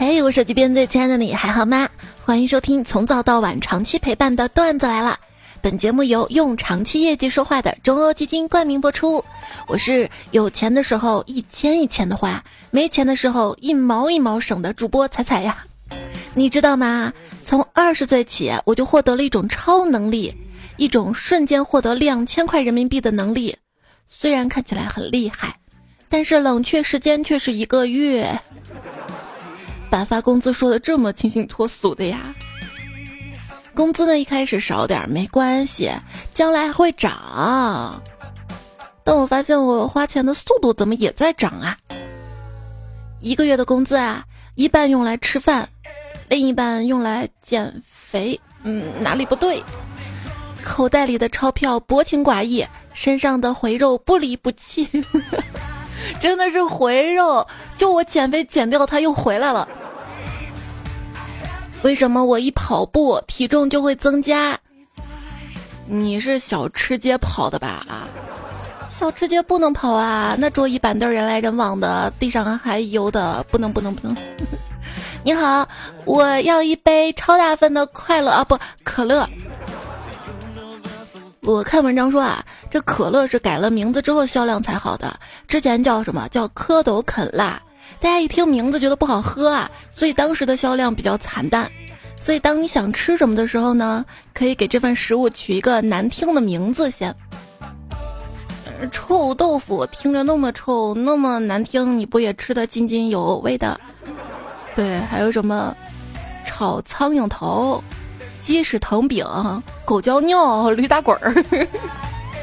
嘿，我手机边最亲爱的你还好吗？欢迎收听从早到晚长期陪伴的段子来了。本节目由用长期业绩说话的中欧基金冠名播出。我是有钱的时候一千一千的花，没钱的时候一毛一毛省的主播彩彩呀。你知道吗？从二十岁起，我就获得了一种超能力，一种瞬间获得两千块人民币的能力。虽然看起来很厉害，但是冷却时间却是一个月。把发工资说的这么清新脱俗的呀？工资呢一开始少点没关系，将来会涨。但我发现我花钱的速度怎么也在涨啊？一个月的工资啊，一半用来吃饭，另一半用来减肥。嗯，哪里不对？口袋里的钞票薄情寡义，身上的肥肉不离不弃。真的是回肉，就我减肥减掉，它又回来了。为什么我一跑步体重就会增加？你是小吃街跑的吧？小吃街不能跑啊，那桌椅板凳人来人往的，地上还油的，不能不能不能。你好，我要一杯超大份的快乐啊，不可乐。我看文章说啊，这可乐是改了名字之后销量才好的，之前叫什么叫蝌蚪啃蜡，大家一听名字觉得不好喝啊，所以当时的销量比较惨淡。所以当你想吃什么的时候呢，可以给这份食物取一个难听的名字先。臭豆腐听着那么臭那么难听，你不也吃得津津有味的？对，还有什么炒苍蝇头？鸡屎藤饼、狗叫尿、驴打滚儿，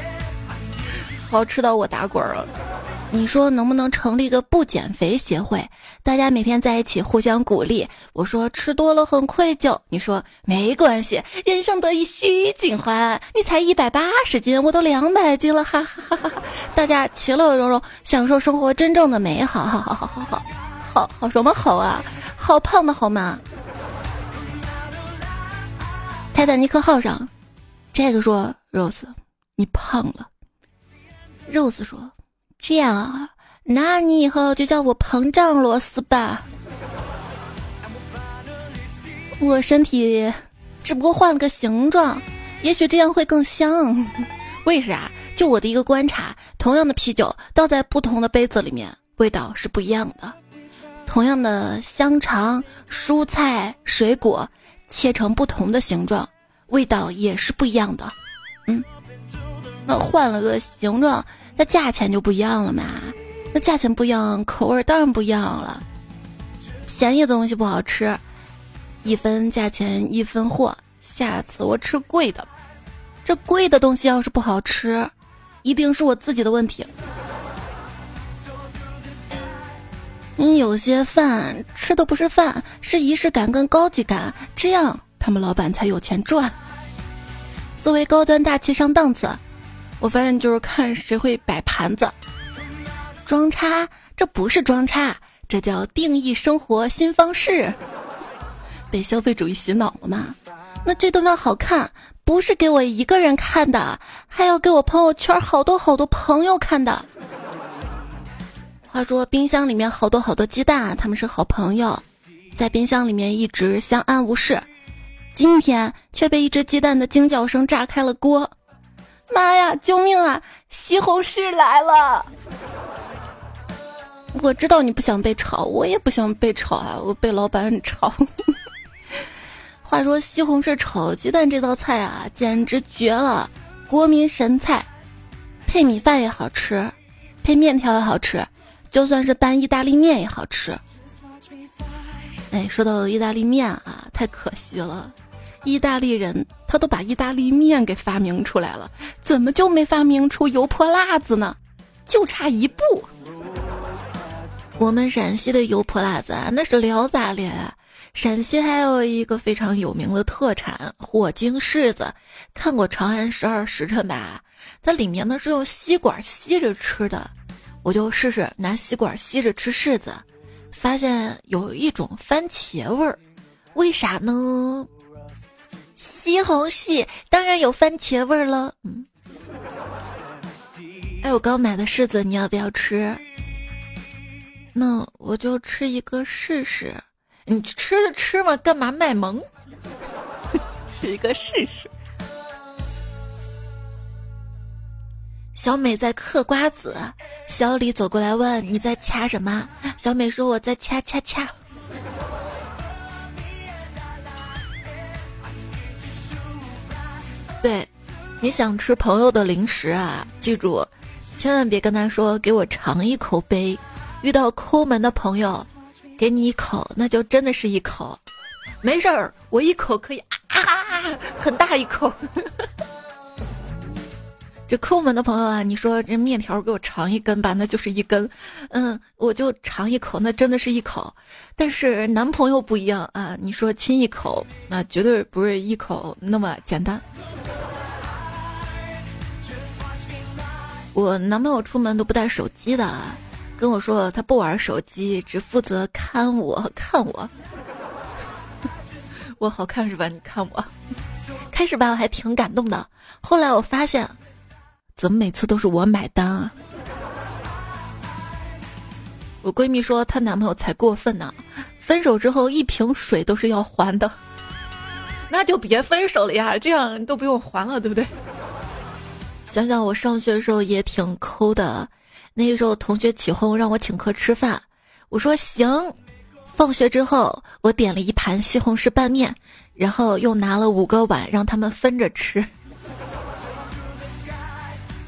好吃到我打滚儿了。你说能不能成立个不减肥协会？大家每天在一起互相鼓励。我说吃多了很愧疚。你说没关系，人生得意须尽欢。你才一百八十斤，我都两百斤了，哈哈哈哈！大家其乐融融，享受生活真正的美好。好好好好好，好好什么好啊？好胖的好吗？泰坦尼克号上，这个说：“Rose，你胖了。”Rose 说：“这样啊，那你以后就叫我膨胀螺丝吧。我身体只不过换了个形状，也许这样会更香。为啥？就我的一个观察，同样的啤酒倒在不同的杯子里面，味道是不一样的。同样的香肠、蔬菜、水果。”切成不同的形状，味道也是不一样的。嗯，那换了个形状，那价钱就不一样了嘛？那价钱不一样，口味当然不一样了。便宜的东西不好吃，一分价钱一分货。下次我吃贵的，这贵的东西要是不好吃，一定是我自己的问题。你有些饭吃的不是饭，是仪式感跟高级感，这样他们老板才有钱赚。作为高端大气上档次，我发现就是看谁会摆盘子。装叉，这不是装叉，这叫定义生活新方式。被消费主义洗脑了吗？那这顿饭好看，不是给我一个人看的，还要给我朋友圈好多好多朋友看的。话说冰箱里面好多好多鸡蛋啊，他们是好朋友，在冰箱里面一直相安无事。今天却被一只鸡蛋的惊叫声炸开了锅！妈呀，救命啊！西红柿来了！我知道你不想被炒，我也不想被炒啊！我被老板炒。话说西红柿炒鸡蛋这道菜啊，简直绝了，国民神菜，配米饭也好吃，配面条也好吃。就算是拌意大利面也好吃。哎，说到意大利面啊，太可惜了，意大利人他都把意大利面给发明出来了，怎么就没发明出油泼辣子呢？就差一步。我们陕西的油泼辣子啊，那是聊咋咧？陕西还有一个非常有名的特产火晶柿子，看过《长安十二时辰》吧？它里面呢是用吸管吸着吃的。我就试试拿吸管吸着吃柿子，发现有一种番茄味儿，为啥呢？西红柿当然有番茄味儿了。嗯，哎，我刚买的柿子，你要不要吃？那我就吃一个试试。你吃吃嘛，干嘛卖萌？是一个试试。小美在嗑瓜子，小李走过来问：“你在掐什么？”小美说：“我在掐掐掐。”对，你想吃朋友的零食啊？记住，千万别跟他说“给我尝一口呗”。遇到抠门的朋友，给你一口，那就真的是一口。没事儿，我一口可以啊，很大一口。这抠门的朋友啊，你说这面条给我尝一根吧，那就是一根，嗯，我就尝一口，那真的是一口。但是男朋友不一样啊，你说亲一口，那绝对不是一口那么简单。我男朋友出门都不带手机的，跟我说他不玩手机，只负责看我看我。我好看是吧？你看我，开始吧，我还挺感动的，后来我发现。怎么每次都是我买单啊？我闺蜜说她男朋友才过分呢，分手之后一瓶水都是要还的，那就别分手了呀，这样都不用还了，对不对？想想我上学的时候也挺抠的，那个时候同学起哄让我请客吃饭，我说行。放学之后，我点了一盘西红柿拌面，然后又拿了五个碗让他们分着吃。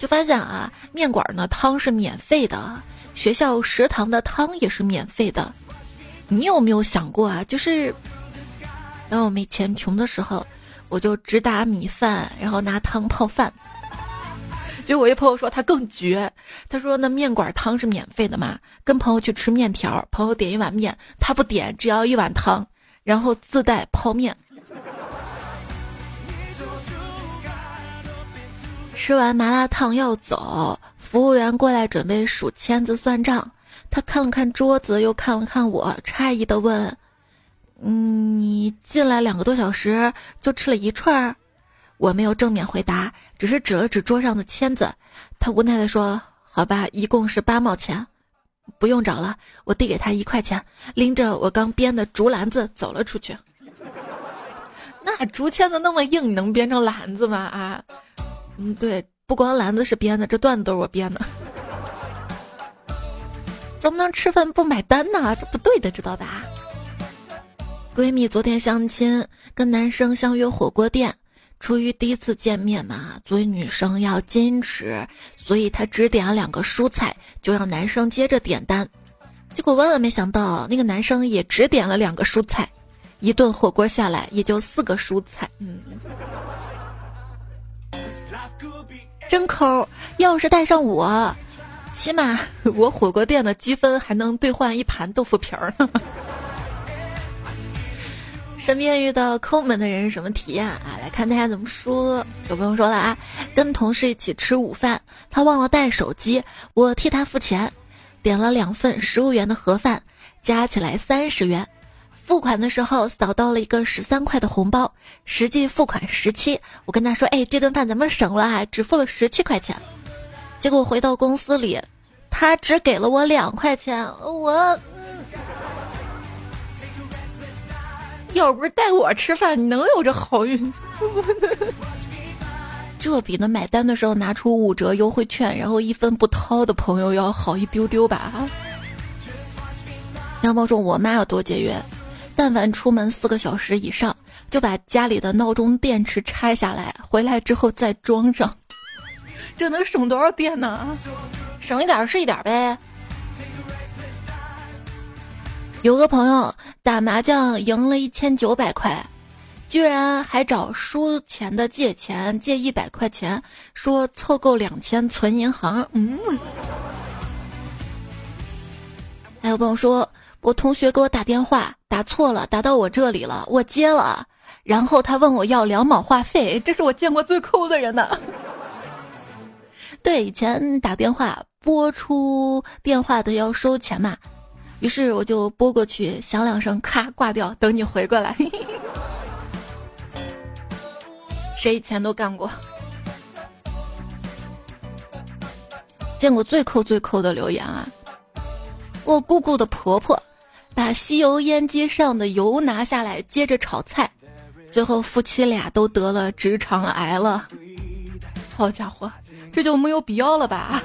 就发现啊，面馆呢汤是免费的，学校食堂的汤也是免费的。你有没有想过啊？就是当我没钱穷的时候，我就只打米饭，然后拿汤泡饭。结果我一朋友说他更绝，他说那面馆汤是免费的嘛，跟朋友去吃面条，朋友点一碗面，他不点，只要一碗汤，然后自带泡面。吃完麻辣烫要走，服务员过来准备数签子算账。他看了看桌子，又看了看我，诧异的问：“嗯，你进来两个多小时就吃了一串？”我没有正面回答，只是指了指桌上的签子。他无奈的说：“好吧，一共是八毛钱，不用找了。”我递给他一块钱，拎着我刚编的竹篮子走了出去。那竹签子那么硬，你能编成篮子吗？啊？嗯，对，不光篮子是编的，这段子都是我编的。怎么能吃饭不买单呢？这不对的，知道吧？闺蜜昨天相亲，跟男生相约火锅店，出于第一次见面嘛，作为女生要矜持，所以她只点了两个蔬菜，就让男生接着点单。结果万万没想到，那个男生也只点了两个蔬菜，一顿火锅下来也就四个蔬菜。嗯。真抠！要是带上我，起码 我火锅店的积分还能兑换一盘豆腐皮儿呢。身边遇到抠门的人是什么体验啊？来看大家怎么说。有朋友说了啊，跟同事一起吃午饭，他忘了带手机，我替他付钱，点了两份十五元的盒饭，加起来三十元。付款的时候扫到了一个十三块的红包，实际付款十七。我跟他说：“哎，这顿饭咱们省了啊，只付了十七块钱。”结果回到公司里，他只给了我两块钱。我，要不是带我吃饭，你能有这好运？这比那买单的时候拿出五折优惠券，然后一分不掏的朋友要好一丢丢吧？杨宝说：“我妈有多节约。”但凡出门四个小时以上，就把家里的闹钟电池拆下来，回来之后再装上，这能省多少电呢？省一点是一点呗。有个朋友打麻将赢了一千九百块，居然还找输钱的借钱，借一百块钱，说凑够两千存银行。嗯，还有朋友说。我同学给我打电话，打错了，打到我这里了，我接了，然后他问我要两毛话费，这是我见过最抠的人呢。对，以前打电话拨出电话的要收钱嘛，于是我就拨过去，响两声，咔挂掉，等你回过来。谁以前都干过？见过最抠最抠的留言啊！我姑姑的婆婆。把吸油烟机上的油拿下来，接着炒菜，最后夫妻俩都得了直肠癌了。好家伙，这就没有必要了吧？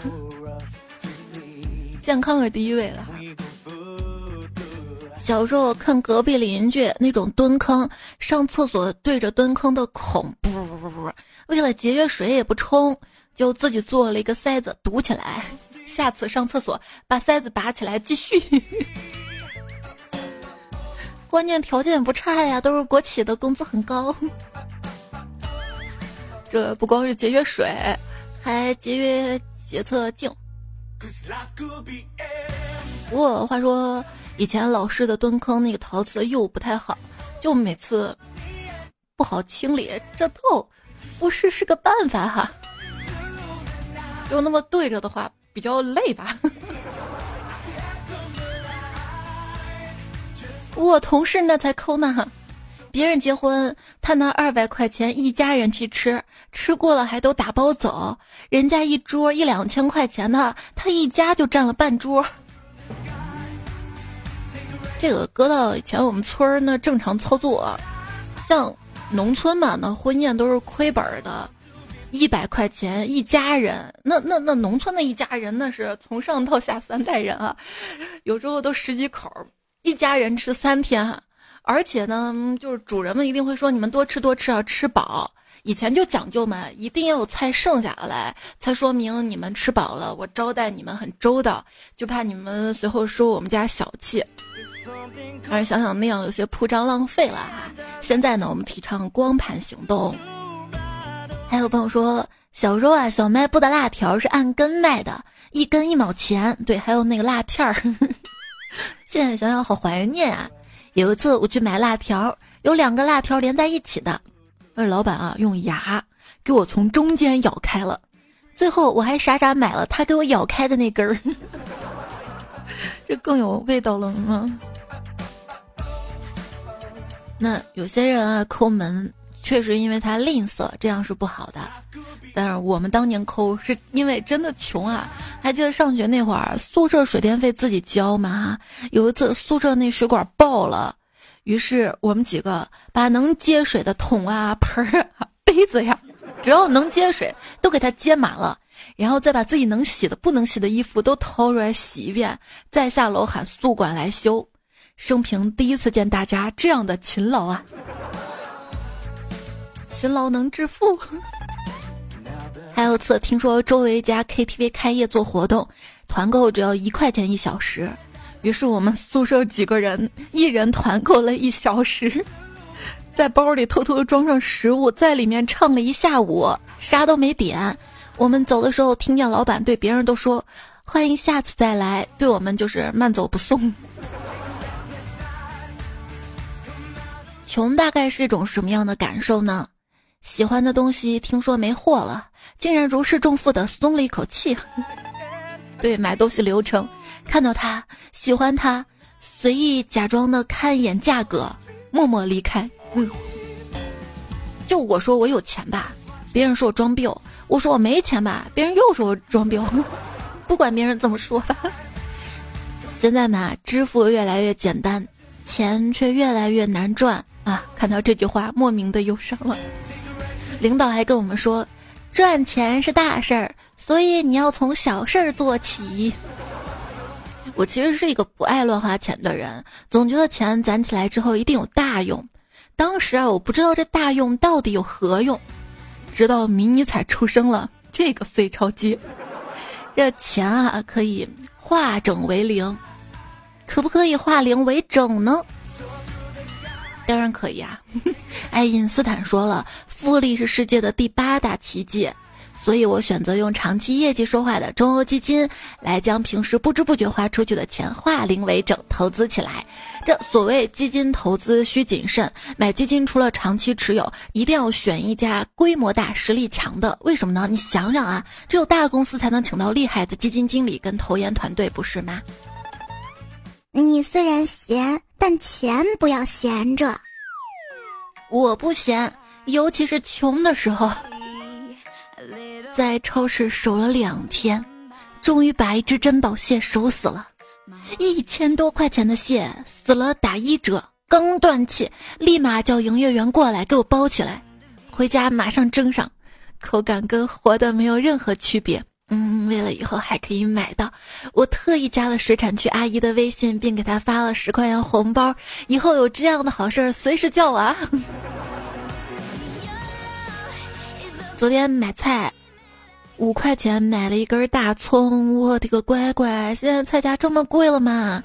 健康是第一位了。小时候看隔壁邻居那种蹲坑，上厕所对着蹲坑的孔，不不不不，为了节约水也不冲，就自己做了一个塞子堵起来。下次上厕所把塞子拔起来继续。关键条件不差呀，都是国企的，工资很高。这不光是节约水，还节约洁厕净。不过话说，以前老式的蹲坑那个陶瓷釉不太好，就每次不好清理。这倒不是是个办法哈，就那么对着的话比较累吧。我同事那才抠呢。别人结婚，他拿二百块钱一家人去吃，吃过了还都打包走。人家一桌一两千块钱的，他一家就占了半桌。这个搁到以前我们村儿那正常操作，像农村嘛，那婚宴都是亏本的，一百块钱一家人，那那那农村的一家人那是从上到下三代人啊，有时候都十几口，一家人吃三天。而且呢，就是主人们一定会说你们多吃多吃啊，吃饱。以前就讲究嘛，一定要有菜剩下来，才说明你们吃饱了，我招待你们很周到。就怕你们随后说我们家小气。但是想想那样有些铺张浪费了。现在呢，我们提倡光盘行动。还有朋友说，小时候啊，小卖部的辣条是按根卖的，一根一毛钱。对，还有那个辣片儿。现在想想好怀念啊。有一次我去买辣条，有两个辣条连在一起的，而老板啊用牙给我从中间咬开了，最后我还傻傻买了他给我咬开的那根儿，这更有味道了吗？那有些人啊抠门，确实因为他吝啬，这样是不好的。但是我们当年抠是因为真的穷啊！还记得上学那会儿，宿舍水电费自己交吗？有一次宿舍那水管爆了，于是我们几个把能接水的桶啊、盆儿、杯子呀，只要能接水都给它接满了，然后再把自己能洗的、不能洗的衣服都掏出来洗一遍，再下楼喊宿管来修。生平第一次见大家这样的勤劳啊！勤劳能致富。还有次听说周围一家 KTV 开业做活动，团购只要一块钱一小时，于是我们宿舍几个人一人团购了一小时，在包里偷偷装上食物，在里面唱了一下午，啥都没点。我们走的时候，听见老板对别人都说：“欢迎下次再来。”对我们就是慢走不送。穷大概是一种什么样的感受呢？喜欢的东西听说没货了，竟然如释重负的松了一口气。对，买东西流程，看到他，喜欢他，随意假装的看一眼价格，默默离开。嗯，就我说我有钱吧，别人说我装逼；我说我没钱吧，别人又说我装逼。不管别人怎么说吧。现在嘛，支付越来越简单，钱却越来越难赚啊！看到这句话，莫名的忧伤了。领导还跟我们说，赚钱是大事儿，所以你要从小事儿做起。我其实是一个不爱乱花钱的人，总觉得钱攒起来之后一定有大用。当时啊，我不知道这大用到底有何用，直到迷你彩出生了，这个碎钞机，这钱啊可以化整为零，可不可以化零为整呢？当然可以啊！爱因斯坦说了，复利是世界的第八大奇迹，所以我选择用长期业绩说话的中欧基金来将平时不知不觉花出去的钱化零为整，投资起来。这所谓基金投资需谨慎，买基金除了长期持有，一定要选一家规模大、实力强的。为什么呢？你想想啊，只有大公司才能请到厉害的基金经理跟投研团队，不是吗？你虽然闲，但钱不要闲着。我不闲，尤其是穷的时候，在超市守了两天，终于把一只珍宝蟹守死了。一千多块钱的蟹死了打一折，刚断气，立马叫营业员过来给我包起来，回家马上蒸上，口感跟活的没有任何区别。嗯，为了以后还可以买到，我特意加了水产区阿姨的微信，并给她发了十块钱红包。以后有这样的好事儿，随时叫我啊！昨天买菜，五块钱买了一根大葱，我的个乖乖！现在菜价这么贵了吗？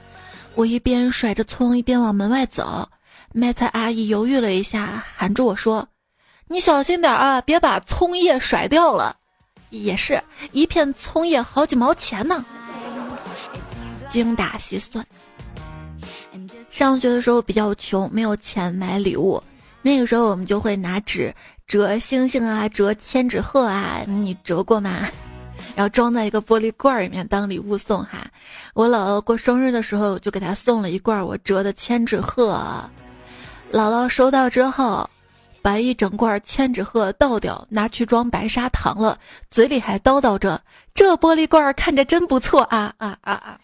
我一边甩着葱，一边往门外走。卖菜阿姨犹豫了一下，喊住我说：“你小心点啊，别把葱叶甩掉了。”也是一片葱叶好几毛钱呢，精打细算。上学的时候比较穷，没有钱买礼物，那个时候我们就会拿纸折星星啊，折千纸鹤啊，你折过吗？然后装在一个玻璃罐里面当礼物送哈。我姥姥过生日的时候就给她送了一罐我折的千纸鹤，姥姥收到之后。把一整罐千纸鹤倒掉，拿去装白砂糖了，嘴里还叨叨着：“这玻璃罐看着真不错啊啊啊啊！”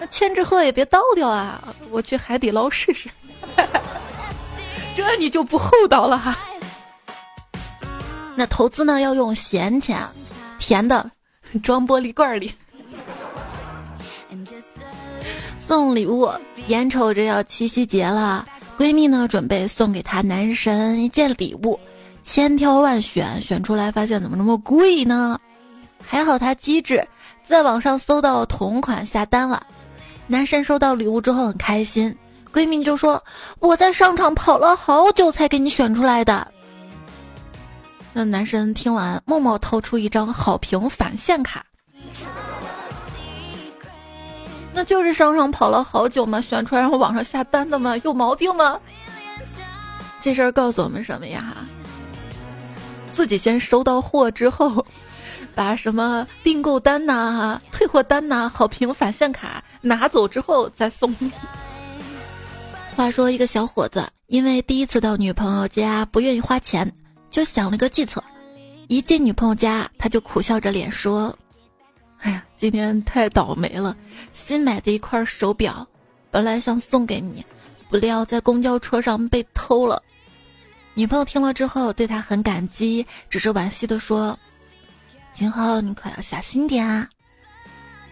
那千纸鹤也别倒掉啊，我去海底捞试试。这你就不厚道了哈。那投资呢要用闲钱，甜的装玻璃罐里。送礼物，眼瞅着要七夕节了。闺蜜呢，准备送给她男神一件礼物，千挑万选，选出来发现怎么那么贵呢？还好她机智，在网上搜到同款下单了。男神收到礼物之后很开心，闺蜜就说：“我在商场跑了好久才给你选出来的。”那男神听完，默默掏出一张好评返现卡。那就是商场跑了好久嘛，选出来然后网上下单的吗？有毛病吗？这事儿告诉我们什么呀？自己先收到货之后，把什么订购单呐、退货单呐、好评返现卡拿走之后再送。话说，一个小伙子因为第一次到女朋友家不愿意花钱，就想了个计策。一进女朋友家，他就苦笑着脸说。哎呀，今天太倒霉了！新买的一块手表，本来想送给你，不料在公交车上被偷了。女朋友听了之后，对他很感激，只是惋惜的说：“今后你可要小心点啊！”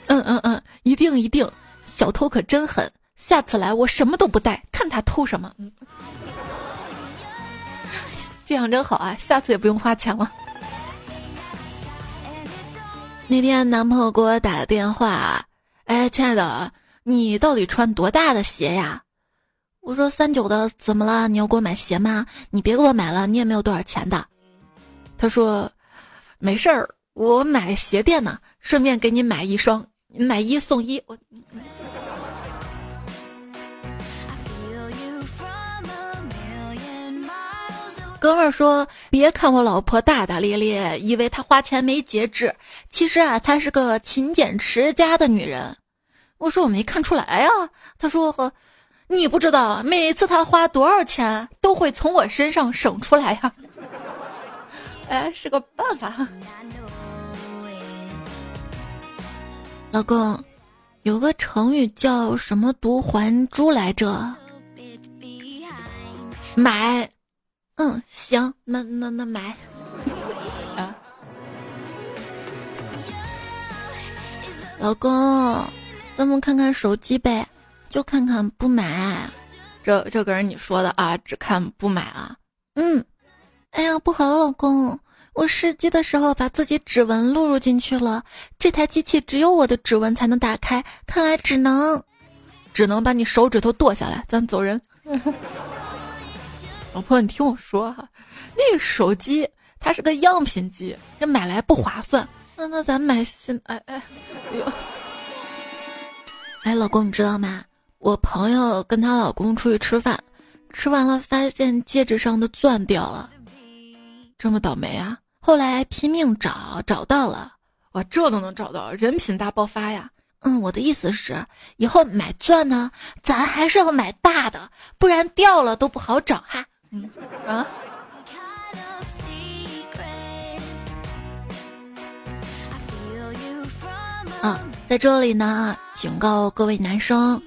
嗯嗯嗯，一定一定，小偷可真狠，下次来我什么都不带，看他偷什么。嗯，这样真好啊，下次也不用花钱了。那天男朋友给我打电话，哎，亲爱的，你到底穿多大的鞋呀？我说三九的，怎么了？你要给我买鞋吗？你别给我买了，你也没有多少钱的。他说，没事儿，我买鞋垫呢，顺便给你买一双，买一送一。我。哥们儿说：“别看我老婆大大咧咧，以为她花钱没节制。其实啊，她是个勤俭持家的女人。”我说：“我没看出来呀。”他说：“你不知道，每次她花多少钱，都会从我身上省出来呀。”哎，是个办法。老公，有个成语叫什么“毒还珠”来着？买。嗯，行，那那那买。啊，老公，咱们看看手机呗，就看看不买。这这可是你说的啊，只看不买啊。嗯，哎呀，不好了，老公，我试机的时候把自己指纹录入进去了，这台机器只有我的指纹才能打开，看来只能，只能把你手指头剁下来，咱走人。老婆，你听我说哈，那个手机它是个样品机，这买来不划算。那那咱买新，哎哎，哎呦，哎，老公，你知道吗？我朋友跟她老公出去吃饭，吃完了发现戒指上的钻掉了，这么倒霉啊！后来拼命找，找到了，哇，这都能找到，人品大爆发呀！嗯，我的意思是，以后买钻呢，咱还是要买大的，不然掉了都不好找哈。啊！啊！在这里呢，警告各位男生，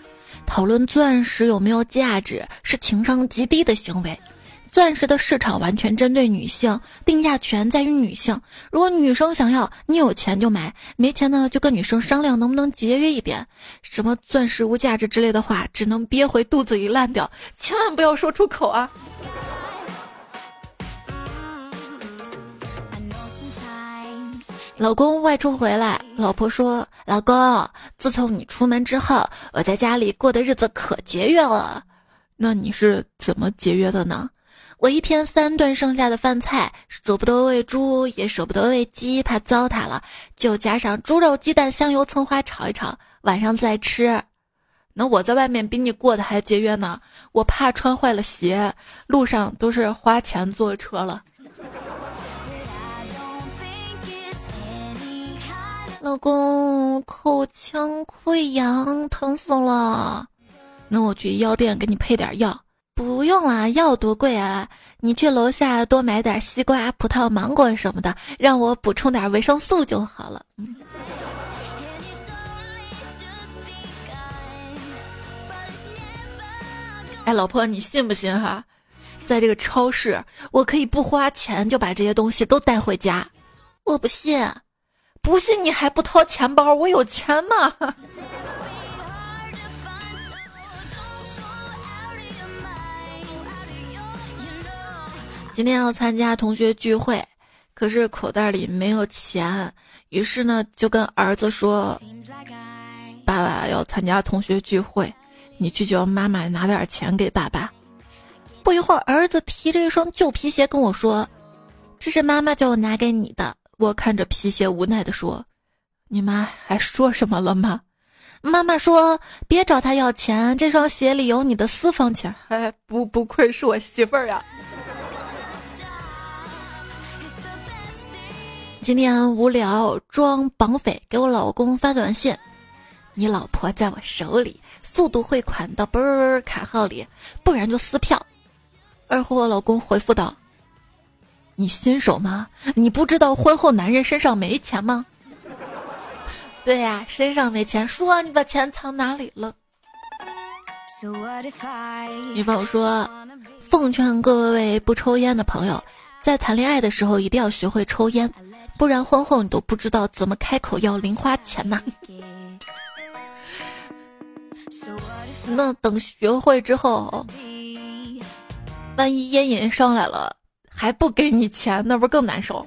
讨论钻石有没有价值是情商极低的行为。钻石的市场完全针对女性，定价权在于女性。如果女生想要，你有钱就买，没钱呢就跟女生商量能不能节约一点。什么钻石无价值之类的话，只能憋回肚子里烂掉，千万不要说出口啊！老公外出回来，老婆说：“老公，自从你出门之后，我在家里过的日子可节约了。那你是怎么节约的呢？”我一天三顿剩下的饭菜，舍不得喂猪，也舍不得喂鸡，怕糟蹋了，就加上猪肉、鸡蛋、香油、葱花炒一炒，晚上再吃。那我在外面比你过得还节约呢，我怕穿坏了鞋，路上都是花钱坐车了。老公，口腔溃疡，疼死了。那我去药店给你配点药。不用啦，药多贵啊！你去楼下多买点西瓜、葡萄、芒果什么的，让我补充点维生素就好了。哎，老婆，你信不信哈？在这个超市，我可以不花钱就把这些东西都带回家。我不信，不信你还不掏钱包？我有钱吗？今天要参加同学聚会，可是口袋里没有钱，于是呢就跟儿子说：“爸爸要参加同学聚会，你去叫妈妈拿点钱给爸爸。”不一会儿，儿子提着一双旧皮鞋跟我说：“这是妈妈叫我拿给你的。”我看着皮鞋，无奈的说：“你妈还说什么了吗？”妈妈说：“别找他要钱，这双鞋里有你的私房钱。”哎，不不愧是我媳妇儿呀。今天无聊装绑匪，给我老公发短信：“你老婆在我手里，速度汇款到啵儿卡号里，不然就撕票。”二货老公回复道：“你新手吗？你不知道婚后男人身上没钱吗？”对呀，身上没钱，说你把钱藏哪里了？女朋友说：“奉劝各位不抽烟的朋友，在谈恋爱的时候一定要学会抽烟。”不然婚后你都不知道怎么开口要零花钱呢。那等学会之后，万一烟瘾上来了还不给你钱，那不是更难受？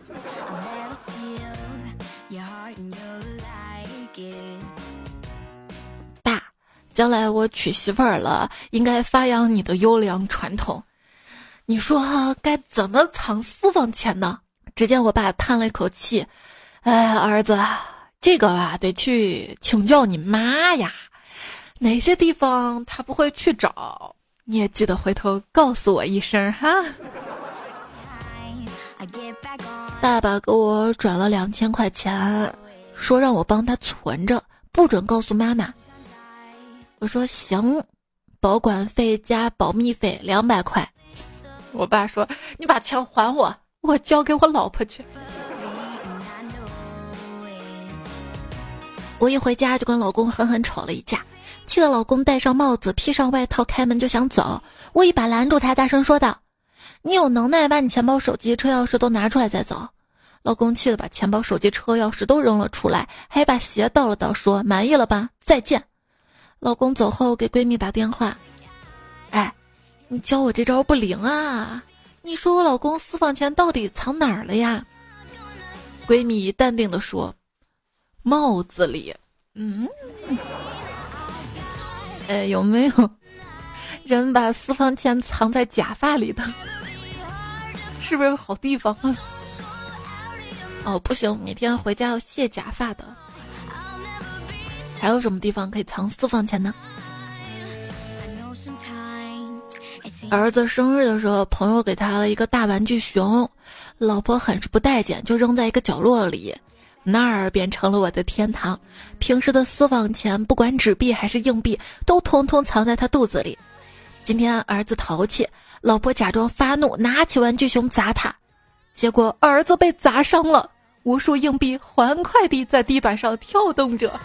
爸，将来我娶媳妇儿了，应该发扬你的优良传统。你说该怎么藏私房钱呢？只见我爸叹了一口气：“哎，儿子，这个啊，得去请教你妈呀。哪些地方他不会去找，你也记得回头告诉我一声哈。”爸爸给我转了两千块钱，说让我帮他存着，不准告诉妈妈。我说行，保管费加保密费两百块。我爸说：“你把钱还我。”我交给我老婆去。我一回家就跟老公狠狠吵了一架，气得老公戴上帽子、披上外套、开门就想走。我一把拦住他，大声说道：“你有能耐把你钱包、手机、车钥匙都拿出来再走。”老公气得把钱包、手机、车钥匙都扔了出来，还把鞋倒了倒，说：“满意了吧？再见。”老公走后给闺蜜打电话：“哎，你教我这招不灵啊！”你说我老公私房钱到底藏哪儿了呀？闺蜜淡定的说：“帽子里。”嗯，哎，有没有人把私房钱藏在假发里的？是不是好地方啊？哦，不行，每天回家要卸假发的。还有什么地方可以藏私房钱呢？儿子生日的时候，朋友给他了一个大玩具熊，老婆很是不待见，就扔在一个角落里，那儿变成了我的天堂。平时的私房钱，不管纸币还是硬币，都通通藏在他肚子里。今天儿子淘气，老婆假装发怒拿起玩具熊砸他。结果儿子被砸伤了无数硬币欢快地在地板上跳动着。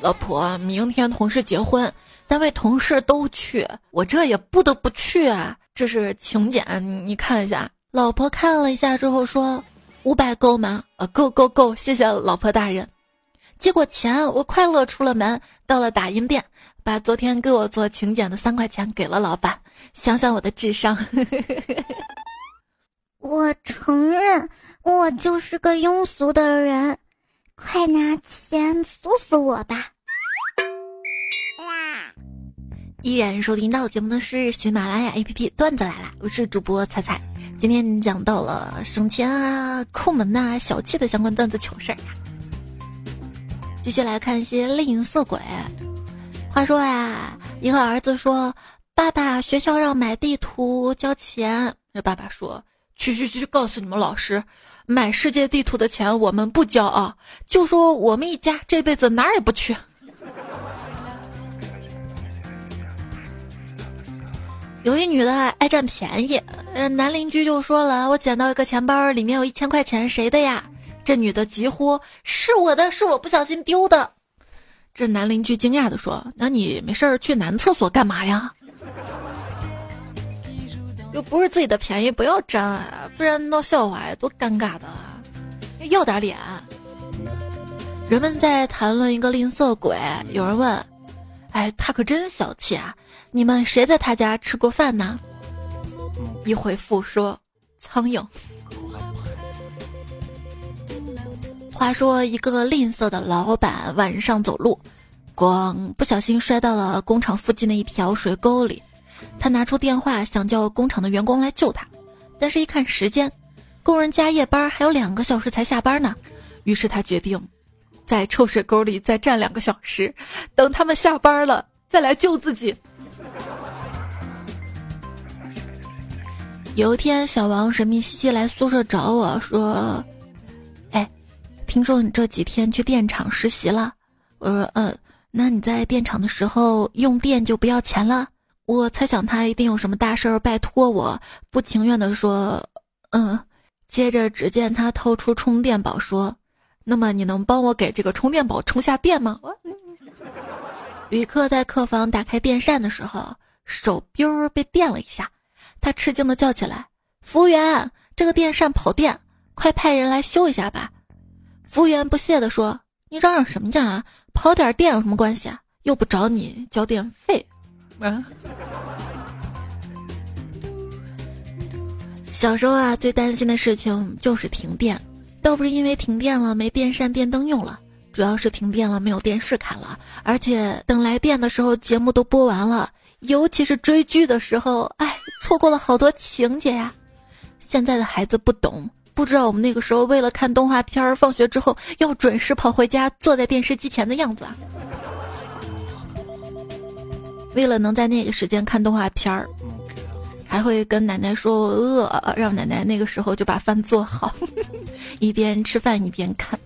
老婆明天同事结婚单位同事都去我这也不得不去啊这是请柬你看一下。老婆看了一下之后说五百够吗？啊够够够谢谢老婆大人。结果钱我快乐出了门到了打印店把昨天给我做请柬的三块钱给了老板。想想我的智商，我承认我就是个庸俗的人，快拿钱苏死我吧！依然收听到节目的是喜马拉雅 APP 段子来了，我是主播彩彩。今天讲到了省钱啊、抠门呐、小气的相关段子糗事儿呀。继续来看一些吝啬鬼。话说呀，一个儿子说：“爸爸，学校让买地图交钱。”这爸爸说：“去去去，告诉你们老师，买世界地图的钱我们不交啊！就说我们一家这辈子哪儿也不去。”有一女的爱占便宜，男邻居就说了：“我捡到一个钱包，里面有一千块钱，谁的呀？”这女的急呼：“是我的，是我不小心丢的。”这男邻居惊讶的说：“那你没事儿去男厕所干嘛呀？又不是自己的便宜，不要占啊，不然闹笑话，多尴尬的啊！要点脸。”人们在谈论一个吝啬鬼，有人问。哎，他可真小气啊！你们谁在他家吃过饭呢？一回复说，苍蝇。话说一个吝啬的老板晚上走路，咣，不小心摔到了工厂附近的一条水沟里。他拿出电话想叫工厂的员工来救他，但是一看时间，工人加夜班还有两个小时才下班呢，于是他决定。在臭水沟里再站两个小时，等他们下班了再来救自己。有一天，小王神秘兮兮来宿舍找我说：“，听说你这几天去电厂实习了？”我说：“嗯，那你在电厂的时候用电就不要钱了？”我猜想他一定有什么大事儿，拜托我，不情愿地说：“嗯。”接着，只见他掏出充电宝说。那么你能帮我给这个充电宝充下电吗？旅客在客房打开电扇的时候，手儿被电了一下，他吃惊的叫起来：“服务员，这个电扇跑电，快派人来修一下吧！”服务员不屑地说：“你嚷嚷什么呀？啊？跑点电有什么关系啊？又不找你交电费。”啊！小时候啊，最担心的事情就是停电。倒不是因为停电了没电扇电灯用了，主要是停电了没有电视看了，而且等来电的时候节目都播完了，尤其是追剧的时候，哎，错过了好多情节呀。现在的孩子不懂，不知道我们那个时候为了看动画片儿，放学之后要准时跑回家，坐在电视机前的样子啊。为了能在那个时间看动画片儿。还会跟奶奶说我饿，让奶奶那个时候就把饭做好，一边吃饭一边看。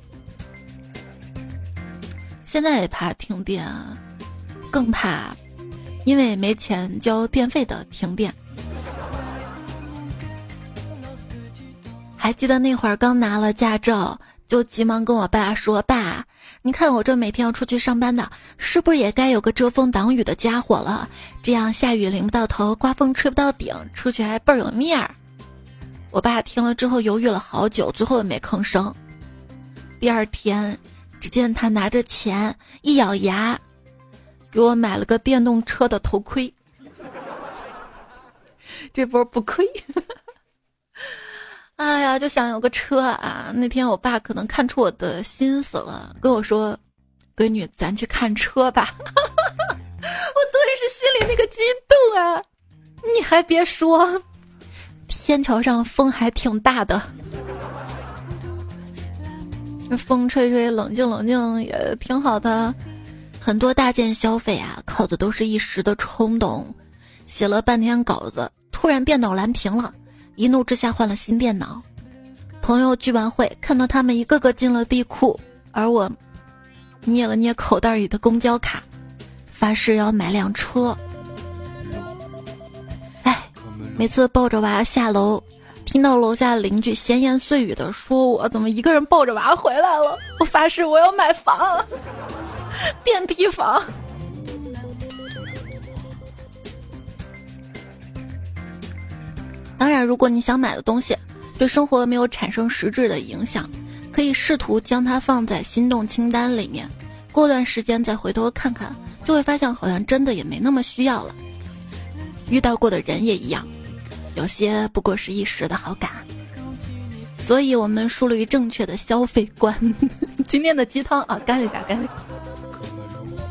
现在也怕停电，更怕因为没钱交电费的停电。还记得那会儿刚拿了驾照，就急忙跟我爸说：“爸。”你看我这每天要出去上班的，是不是也该有个遮风挡雨的家伙了？这样下雨淋不到头，刮风吹不到顶，出去还倍儿有面儿。我爸听了之后犹豫了好久，最后也没吭声。第二天，只见他拿着钱，一咬牙，给我买了个电动车的头盔。这波不亏。哎呀，就想有个车啊！那天我爸可能看出我的心思了，跟我说：“闺女，咱去看车吧。”我顿时心里那个激动啊！你还别说，天桥上风还挺大的，风吹吹，冷静冷静也挺好的。很多大件消费啊，靠的都是一时的冲动。写了半天稿子，突然电脑蓝屏了。一怒之下换了新电脑，朋友聚完会，看到他们一个个进了地库，而我捏了捏口袋里的公交卡，发誓要买辆车。哎，每次抱着娃下楼，听到楼下邻居闲言碎语的说我怎么一个人抱着娃回来了，我发誓我要买房。电梯房。当然，如果你想买的东西对生活没有产生实质的影响，可以试图将它放在心动清单里面，过段时间再回头看看，就会发现好像真的也没那么需要了。遇到过的人也一样，有些不过是一时的好感。所以我们树立正确的消费观。今天的鸡汤啊，干一下，干一下。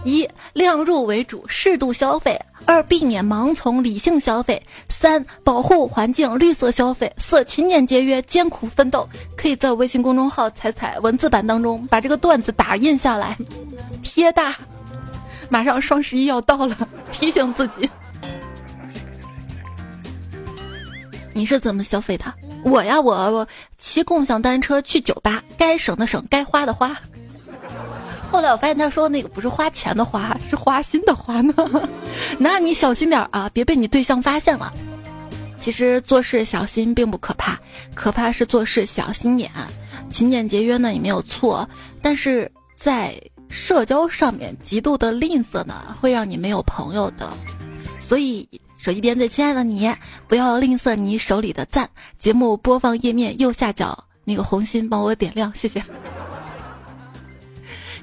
一量入为主，适度消费；二避免盲从，理性消费；三保护环境，绿色消费；四勤俭节约，艰苦奋斗。可以在微信公众号“彩彩”文字版当中把这个段子打印下来，贴大。马上双十一要到了，提醒自己。你是怎么消费的？我呀，我我骑共享单车去酒吧，该省的省，该花的花。后来我发现他说那个不是花钱的花，是花心的花呢。那你小心点啊，别被你对象发现了。其实做事小心并不可怕，可怕是做事小心眼。勤俭节约呢也没有错，但是在社交上面极度的吝啬呢，会让你没有朋友的。所以。手机边最亲爱的你，不要吝啬你手里的赞。节目播放页面右下角那个红心，帮我点亮，谢谢。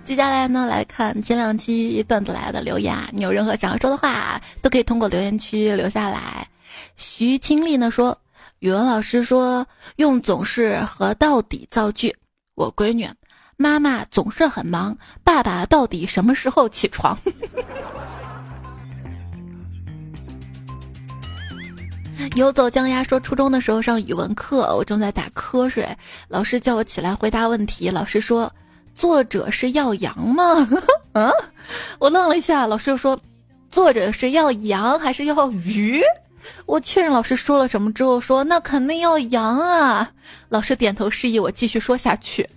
接下来呢，来看前两期段子来的留言啊，你有任何想要说的话，都可以通过留言区留下来。徐清丽呢说，语文老师说用总是和到底造句。我闺女，妈妈总是很忙，爸爸到底什么时候起床？游走江鸭说：“初中的时候上语文课，我正在打瞌睡，老师叫我起来回答问题。老师说：‘作者是要羊吗？’嗯，我愣了一下。老师又说：‘作者是要羊还是要鱼？’我确认老师说了什么之后，说：‘那肯定要羊啊。’老师点头示意我继续说下去。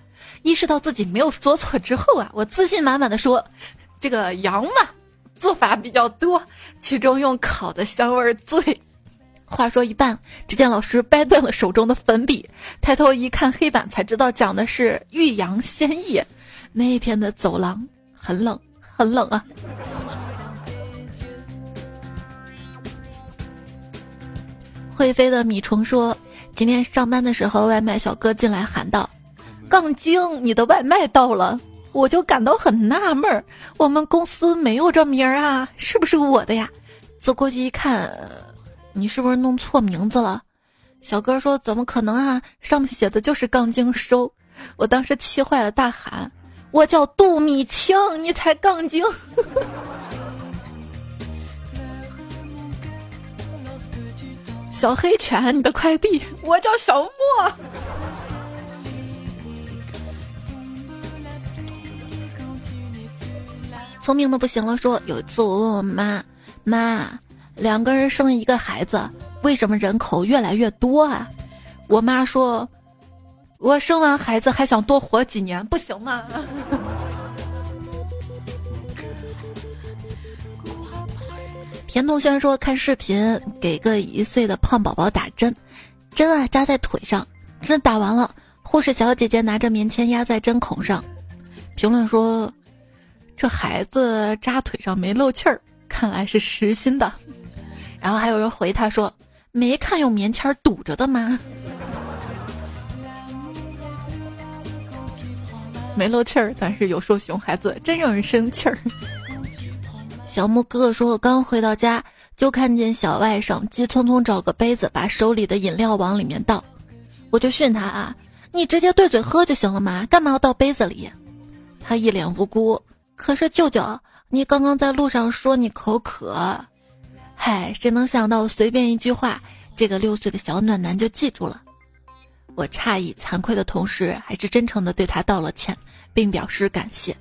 意识到自己没有说错之后啊，我自信满满的说：‘这个羊嘛，做法比较多，其中用烤的香味最。’”话说一半，只见老师掰断了手中的粉笔，抬头一看黑板，才知道讲的是欲扬先抑。那一天的走廊很冷，很冷啊。会飞的米虫说：“今天上班的时候，外卖小哥进来喊道：‘杠精，你的外卖到了。’我就感到很纳闷儿，我们公司没有这名儿啊，是不是我的呀？走过去一看。”你是不是弄错名字了？小哥说：“怎么可能啊？上面写的就是杠精收。”我当时气坏了，大喊：“我叫杜米清，你才杠精！” 小黑犬，你的快递，我叫小莫。聪明的不行了，说有一次我问我妈，妈。两个人生一个孩子，为什么人口越来越多啊？我妈说：“我生完孩子还想多活几年，不行吗？” 田同学说：“看视频给个一岁的胖宝宝打针，针啊扎在腿上，针打完了，护士小姐姐拿着棉签压在针孔上。”评论说：“这孩子扎腿上没漏气儿，看来是实心的。”然后还有人回他说：“没看用棉签堵着的吗？没漏气儿，但是有时候熊孩子真让人生气儿。”小木哥哥说：“我刚回到家，就看见小外甥急匆匆找个杯子，把手里的饮料往里面倒。我就训他啊，你直接对嘴喝就行了嘛，干嘛要倒杯子里？他一脸无辜。可是舅舅，你刚刚在路上说你口渴。”嗨，谁能想到随便一句话，这个六岁的小暖男就记住了。我诧异、惭愧的同时，还是真诚的对他道了歉，并表示感谢。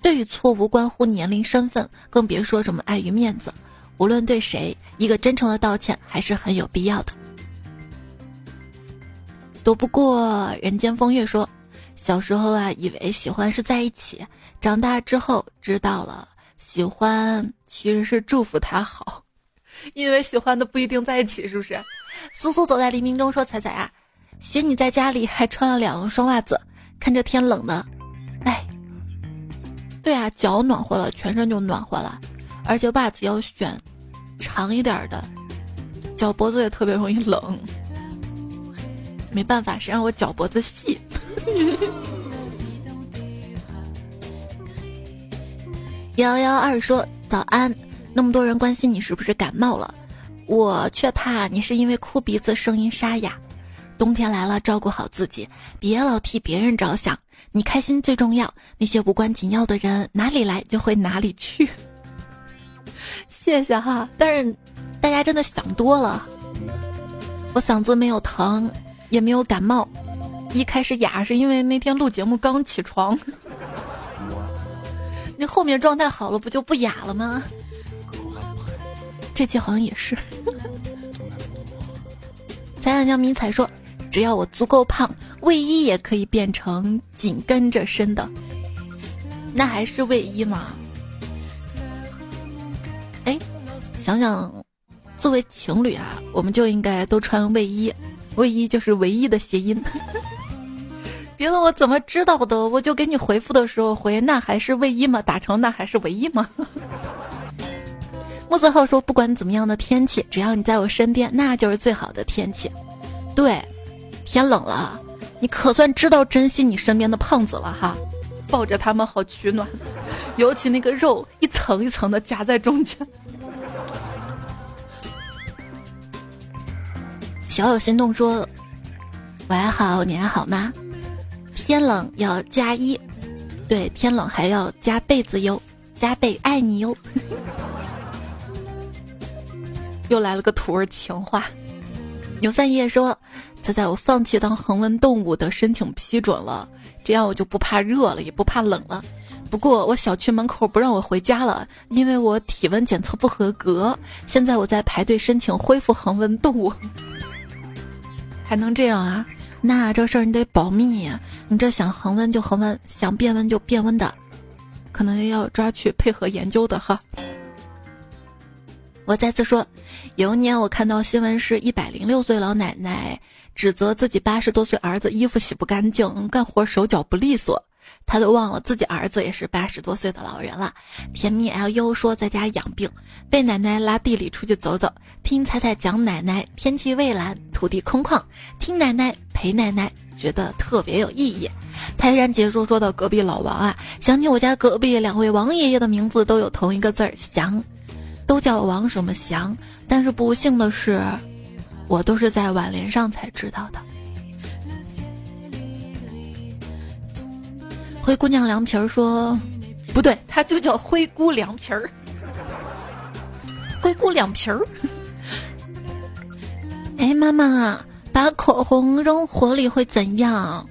对于错误关乎年龄、身份，更别说什么碍于面子。无论对谁，一个真诚的道歉还是很有必要的。躲不过人间风月，说小时候啊，以为喜欢是在一起，长大之后知道了，喜欢其实是祝福他好。因为喜欢的不一定在一起，是不是？苏苏走在黎明中说：“彩彩啊，学你在家里还穿了两双袜子，看这天冷的，哎，对啊，脚暖和了，全身就暖和了，而且袜子要选长一点的，脚脖子也特别容易冷。没办法，谁让我脚脖子细。幺幺二说早安，那么多人关心你是不是感冒了，我却怕你是因为哭鼻子，声音沙哑。冬天来了，照顾好自己，别老替别人着想，你开心最重要。那些无关紧要的人，哪里来就会哪里去。谢谢哈，但是大家真的想多了。我嗓子没有疼，也没有感冒，一开始哑是因为那天录节目刚起床。你后面状态好了，不就不哑了吗？这期好像也是。彩彩叫迷彩说。只要我足够胖，卫衣也可以变成紧跟着身的，那还是卫衣吗？哎，想想，作为情侣啊，我们就应该都穿卫衣，卫衣就是唯一的谐音。别问我怎么知道的，我就给你回复的时候回那还是卫衣吗？打成那还是唯一吗？木子浩说，不管怎么样的天气，只要你在我身边，那就是最好的天气。对。天冷了，你可算知道珍惜你身边的胖子了哈，抱着他们好取暖，尤其那个肉一层一层的夹在中间。小有心动说：“我还好，你还好吗？天冷要加衣，对，天冷还要加被子哟，加倍爱你哟。”又来了个土味情话，牛三爷说。猜猜我放弃当恒温动物的申请批准了，这样我就不怕热了，也不怕冷了。不过我小区门口不让我回家了，因为我体温检测不合格。现在我在排队申请恢复恒温动物，还能这样啊？那这事儿你得保密呀！你这想恒温就恒温，想变温就变温的，可能要抓去配合研究的哈。我再次说，有一年我看到新闻是一百零六岁老奶奶。指责自己八十多岁儿子衣服洗不干净，干活手脚不利索，他都忘了自己儿子也是八十多岁的老人了。甜蜜 L U 说在家养病，被奶奶拉地里出去走走，听彩彩讲奶奶天气蔚蓝，土地空旷，听奶奶陪奶奶，觉得特别有意义。泰山解说说到隔壁老王啊，想起我家隔壁两位王爷爷的名字都有同一个字儿祥，都叫王什么祥，但是不幸的是。我都是在挽联上才知道的。灰姑娘凉皮儿说：“不对，它就叫灰姑凉皮儿。”灰姑凉皮儿。哎，妈妈啊，把口红扔火里会怎样？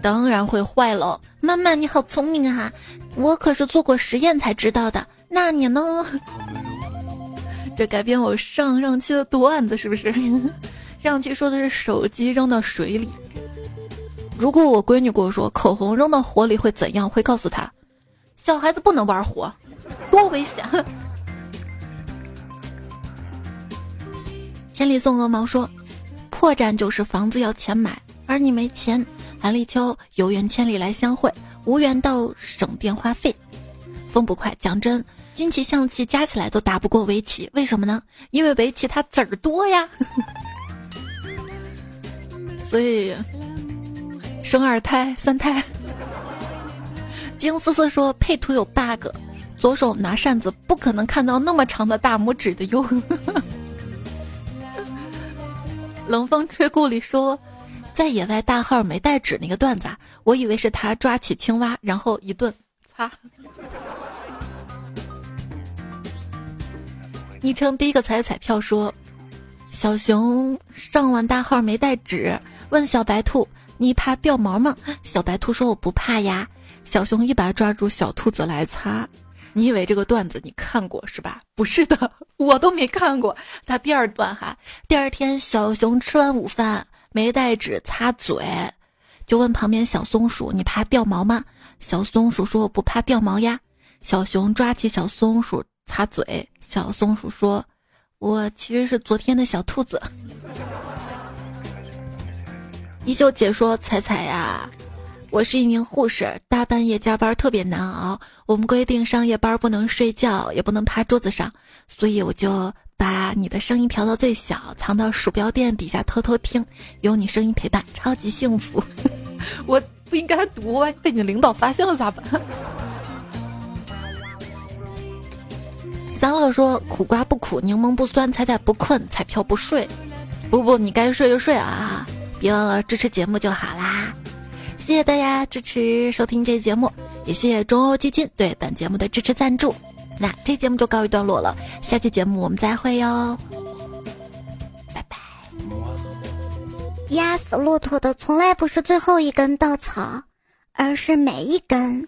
当然会坏了。妈妈，你好聪明啊！我可是做过实验才知道的。那你呢？这改编我上上期的段子是不是？上期说的是手机扔到水里。如果我闺女跟我说口红扔到火里会怎样，会告诉她，小孩子不能玩火，多危险。千里送鹅毛说，破绽就是房子要钱买，而你没钱。韩立秋有缘千里来相会，无缘到省电话费。风不快，讲真。军旗、象棋加起来都打不过围棋，为什么呢？因为围棋它子儿多呀。所以生二胎、三胎。金思思说配图有 bug，左手拿扇子不可能看到那么长的大拇指的哟。冷风吹故里说，在野外大号没带纸那个段子，我以为是他抓起青蛙然后一顿擦。昵称第一个彩彩票说：“小熊上完大号没带纸，问小白兔：你怕掉毛吗？小白兔说：我不怕呀。小熊一把抓住小兔子来擦。你以为这个段子你看过是吧？不是的，我都没看过。他第二段哈，第二天小熊吃完午饭没带纸擦嘴，就问旁边小松鼠：你怕掉毛吗？小松鼠说：我不怕掉毛呀。小熊抓起小松鼠。”擦嘴，小松鼠说：“我其实是昨天的小兔子。”一休姐说：“彩彩呀，我是一名护士，大半夜加班特别难熬。我们规定上夜班不能睡觉，也不能趴桌子上，所以我就把你的声音调到最小，藏到鼠标垫底下偷偷听，有你声音陪伴，超级幸福。我不应该读啊，被你领导发现了咋办？三乐说：“苦瓜不苦，柠檬不酸，彩彩不困，彩票不睡。不不，你该睡就睡啊，别忘了支持节目就好啦。谢谢大家支持收听这节目，也谢谢中欧基金对本节目的支持赞助。那这节目就告一段落了，下期节目我们再会哟，拜拜。压死骆驼的从来不是最后一根稻草，而是每一根。